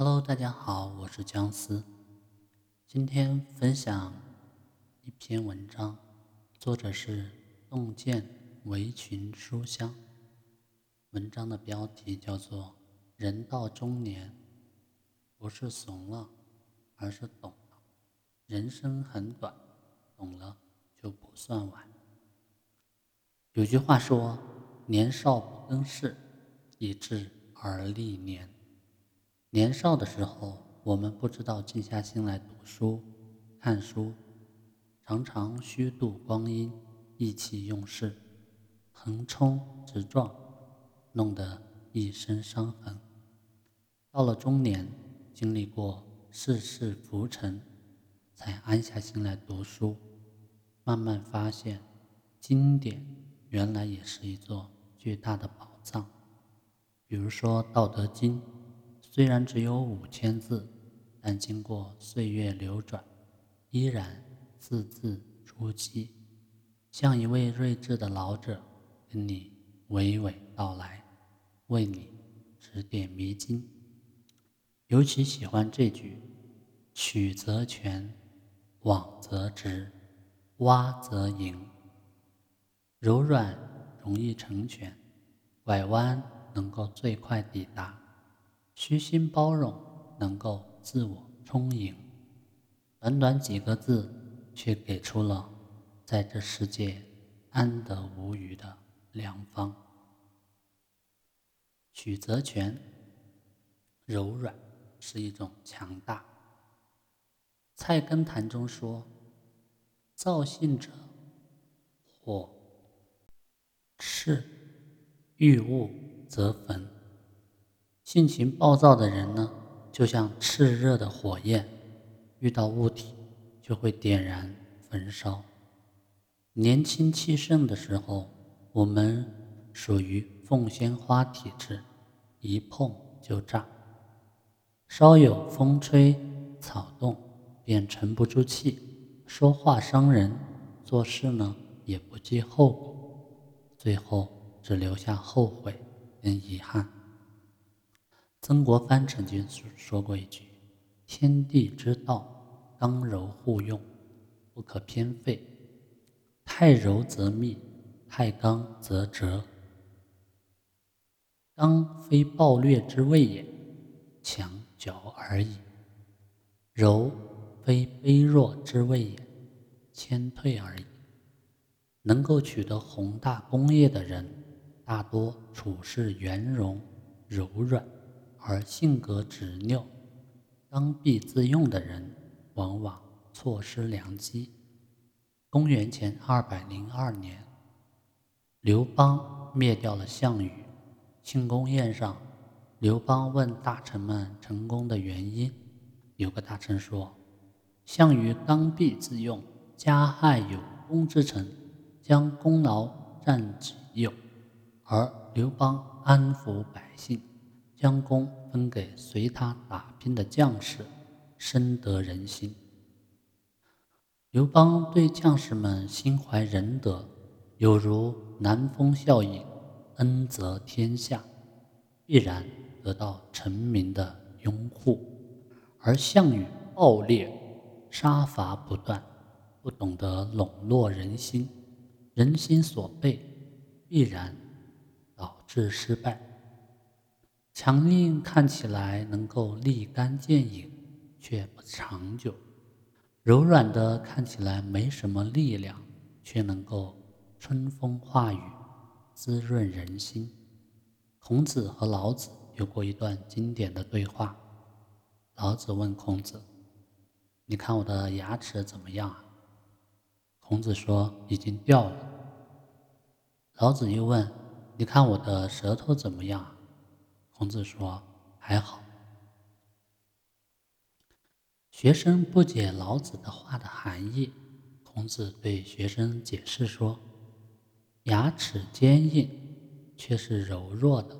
Hello，大家好，我是姜思。今天分享一篇文章，作者是洞见围裙书香。文章的标题叫做《人到中年，不是怂了，而是懂了。人生很短，懂了就不算晚。》有句话说：“年少不更事，已至而立年。”年少的时候，我们不知道静下心来读书、看书，常常虚度光阴，意气用事，横冲直撞，弄得一身伤痕。到了中年，经历过世事浮沉，才安下心来读书，慢慢发现，经典原来也是一座巨大的宝藏。比如说《道德经》。虽然只有五千字，但经过岁月流转，依然字字珠玑，像一位睿智的老者跟你娓娓道来，为你指点迷津。尤其喜欢这句：“曲则全，枉则直，洼则盈。”柔软容易成全，拐弯能够最快抵达。虚心包容，能够自我充盈。短短几个字，却给出了在这世界安得无虞的良方。曲则全，柔软是一种强大。《菜根谭》中说：“造性者，火炽，遇物则焚。”性情暴躁的人呢，就像炽热的火焰，遇到物体就会点燃焚烧。年轻气盛的时候，我们属于凤仙花体质，一碰就炸。稍有风吹草动，便沉不住气，说话伤人，做事呢也不计后果，最后只留下后悔跟遗憾。曾国藩曾经说过一句：“天地之道，刚柔互用，不可偏废。太柔则密，太刚则折。刚非暴虐之谓也，强矫而已；柔非卑弱之谓也，谦退而已。”能够取得宏大功业的人，大多处事圆融柔软。而性格执拗、刚愎自用的人，往往错失良机。公元前二百零二年，刘邦灭掉了项羽。庆功宴上，刘邦问大臣们成功的原因。有个大臣说：“项羽刚愎自用，加害有功之臣，将功劳占己有；而刘邦安抚百姓。”将功分给随他打拼的将士，深得人心。刘邦对将士们心怀仁德，有如南风效应，恩泽天下，必然得到臣民的拥护。而项羽暴烈，杀伐不断，不懂得笼络人心，人心所背，必然导致失败。强硬看起来能够立竿见影，却不长久；柔软的看起来没什么力量，却能够春风化雨，滋润人心。孔子和老子有过一段经典的对话。老子问孔子：“你看我的牙齿怎么样啊？”孔子说：“已经掉了。”老子又问：“你看我的舌头怎么样啊？”孔子说：“还好。”学生不解老子的话的含义，孔子对学生解释说：“牙齿坚硬，却是柔弱的；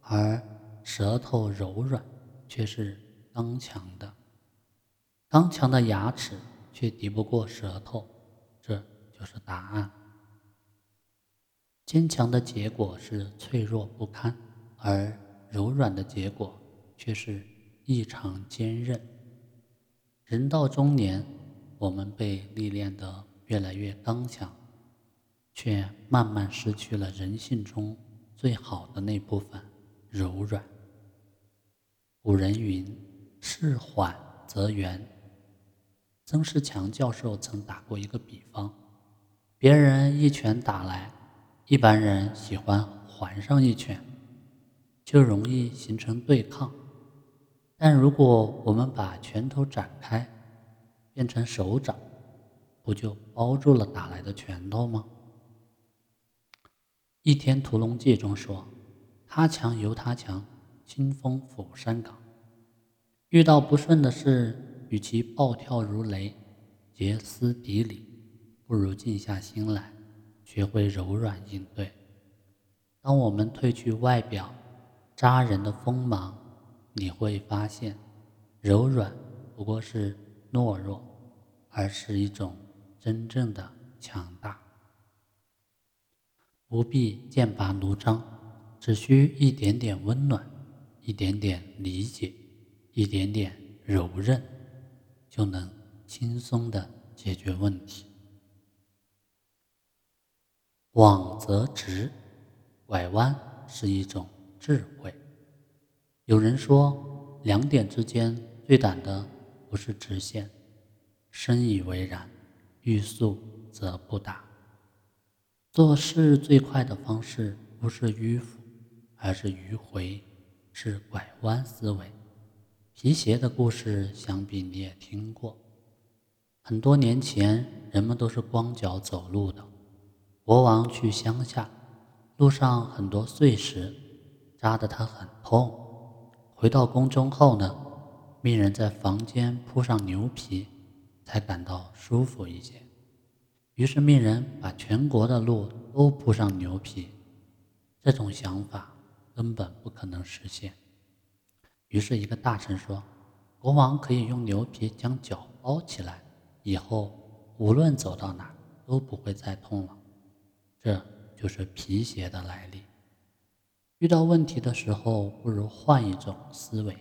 而舌头柔软，却是刚强的。刚强的牙齿却敌不过舌头，这就是答案。坚强的结果是脆弱不堪，而……”柔软的结果却是异常坚韧。人到中年，我们被历练得越来越刚强，却慢慢失去了人性中最好的那部分——柔软。古人云：“事缓则圆。”曾仕强教授曾打过一个比方：别人一拳打来，一般人喜欢还上一拳。就容易形成对抗，但如果我们把拳头展开，变成手掌，不就包住了打来的拳头吗？《倚天屠龙记》中说：“他强由他强，清风拂山岗。”遇到不顺的事，与其暴跳如雷、歇斯底里，不如静下心来，学会柔软应对。当我们褪去外表，扎人的锋芒，你会发现，柔软不过是懦弱，而是一种真正的强大。不必剑拔弩张，只需一点点温暖，一点点理解，一点点柔韧，就能轻松的解决问题。往则直，拐弯是一种。智慧。有人说，两点之间最短的不是直线。深以为然。欲速则不达。做事最快的方式不是迂腐，而是迂回，是拐弯思维。皮鞋的故事，想必你也听过。很多年前，人们都是光脚走路的。国王去乡下，路上很多碎石。扎得他很痛。回到宫中后呢，命人在房间铺上牛皮，才感到舒服一些。于是命人把全国的路都铺上牛皮，这种想法根本不可能实现。于是，一个大臣说：“国王可以用牛皮将脚包起来，以后无论走到哪都不会再痛了。”这就是皮鞋的来历。遇到问题的时候，不如换一种思维，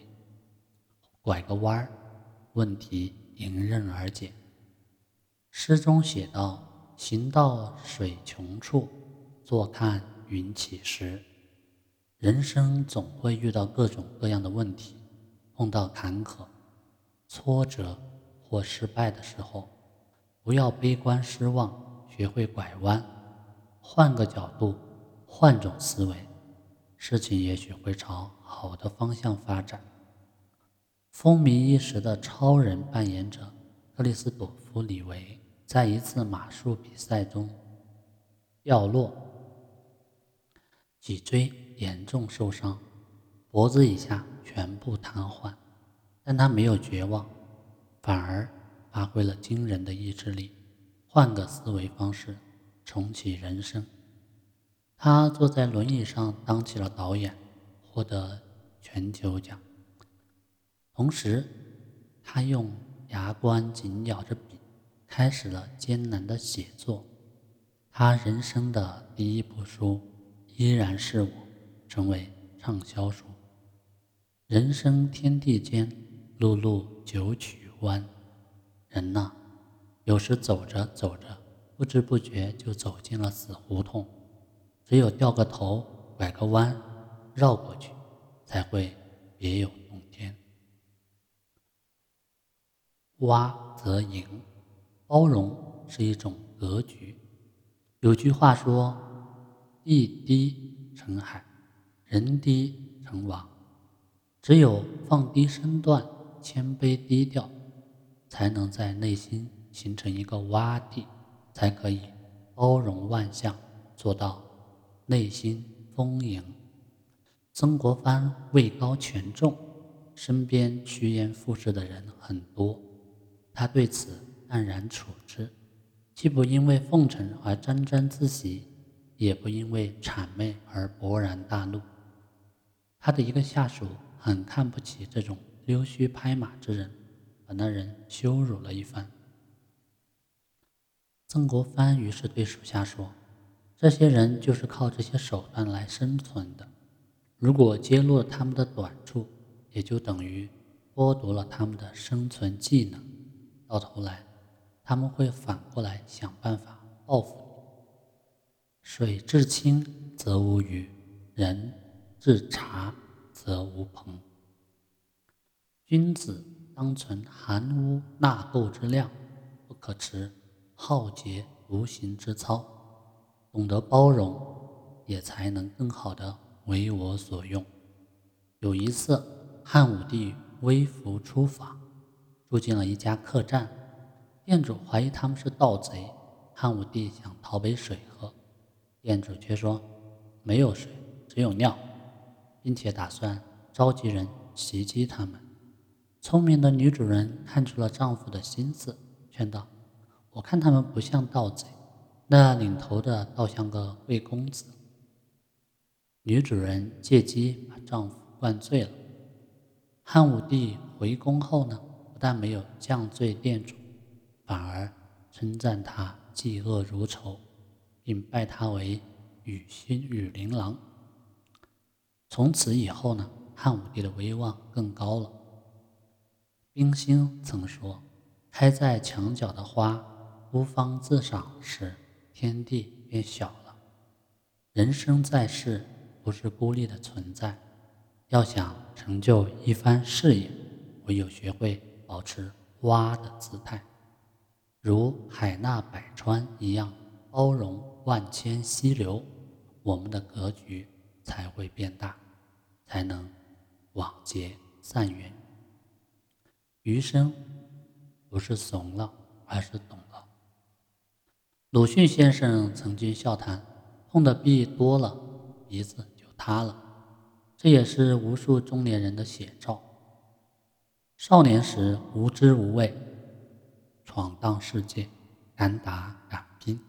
拐个弯儿，问题迎刃而解。诗中写道：“行到水穷处，坐看云起时。”人生总会遇到各种各样的问题，碰到坎坷、挫折或失败的时候，不要悲观失望，学会拐弯，换个角度，换种思维。事情也许会朝好的方向发展。风靡一时的超人扮演者克里斯朵夫·李维，在一次马术比赛中掉落，脊椎严重受伤，脖子以下全部瘫痪。但他没有绝望，反而发挥了惊人的意志力，换个思维方式，重启人生。他坐在轮椅上当起了导演，获得全球奖。同时，他用牙关紧咬着笔，开始了艰难的写作。他人生的第一部书依然是我，成为畅销书。人生天地间，碌碌九曲弯。人呐，有时走着走着，不知不觉就走进了死胡同。只有掉个头，拐个弯，绕过去，才会别有洞天。洼则盈，包容是一种格局。有句话说：“地低成海，人低成王。”只有放低身段，谦卑低调，才能在内心形成一个洼地，才可以包容万象，做到。内心丰盈。曾国藩位高权重，身边趋炎附势的人很多，他对此淡然处之，既不因为奉承而沾沾自喜，也不因为谄媚而勃然大怒。他的一个下属很看不起这种溜须拍马之人，把那人羞辱了一番。曾国藩于是对属下说。这些人就是靠这些手段来生存的。如果揭露了他们的短处，也就等于剥夺了他们的生存技能，到头来他们会反过来想办法报复你。水至清则无鱼，人至察则无朋。君子当存含污纳垢之量，不可持好洁无行之操。懂得包容，也才能更好的为我所用。有一次，汉武帝微服出访，住进了一家客栈，店主怀疑他们是盗贼，汉武帝想讨杯水喝。店主却说：“没有水，只有尿，并且打算召集人袭击他们。”聪明的女主人看出了丈夫的心思，劝道：“我看他们不像盗贼，那领头的倒像个贵公子。”女主人借机把丈夫灌醉了。汉武帝回宫后呢，不但没有降罪店主，反而称赞他嫉恶如仇。并拜他为羽心羽林郎。从此以后呢，汉武帝的威望更高了。冰心曾说：“开在墙角的花，孤芳自赏时，天地变小了。人生在世，不是孤立的存在。要想成就一番事业，唯有学会保持蛙的姿态，如海纳百川一样包容。”万千溪流，我们的格局才会变大，才能广结善缘。余生不是怂了，而是懂了。鲁迅先生曾经笑谈：碰的壁多了，鼻子就塌了。这也是无数中年人的写照。少年时无知无畏，闯荡世界，敢打敢拼。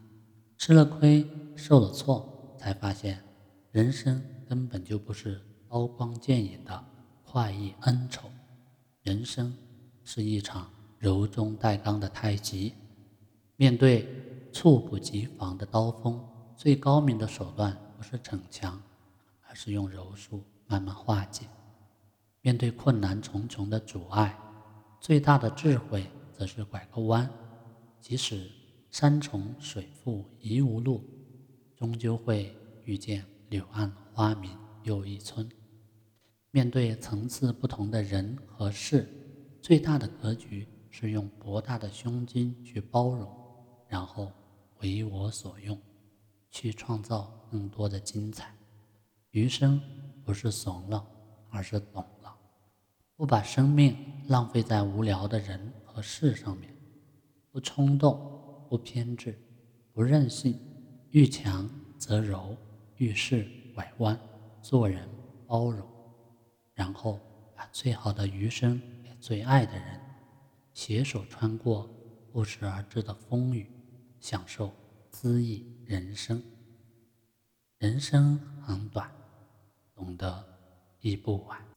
吃了亏，受了挫，才发现人生根本就不是刀光剑影的快意恩仇，人生是一场柔中带刚的太极。面对猝不及防的刀锋，最高明的手段不是逞强，而是用柔术慢慢化解。面对困难重重的阻碍，最大的智慧则是拐个弯，即使。山重水复疑无路，终究会遇见柳暗花明又一村。面对层次不同的人和事，最大的格局是用博大的胸襟去包容，然后为我所用，去创造更多的精彩。余生不是怂了，而是懂了，不把生命浪费在无聊的人和事上面，不冲动。不偏执，不任性，遇强则柔，遇事拐弯，做人包容，然后把最好的余生给最爱的人，携手穿过不时而至的风雨，享受恣意人生。人生很短，懂得亦不晚。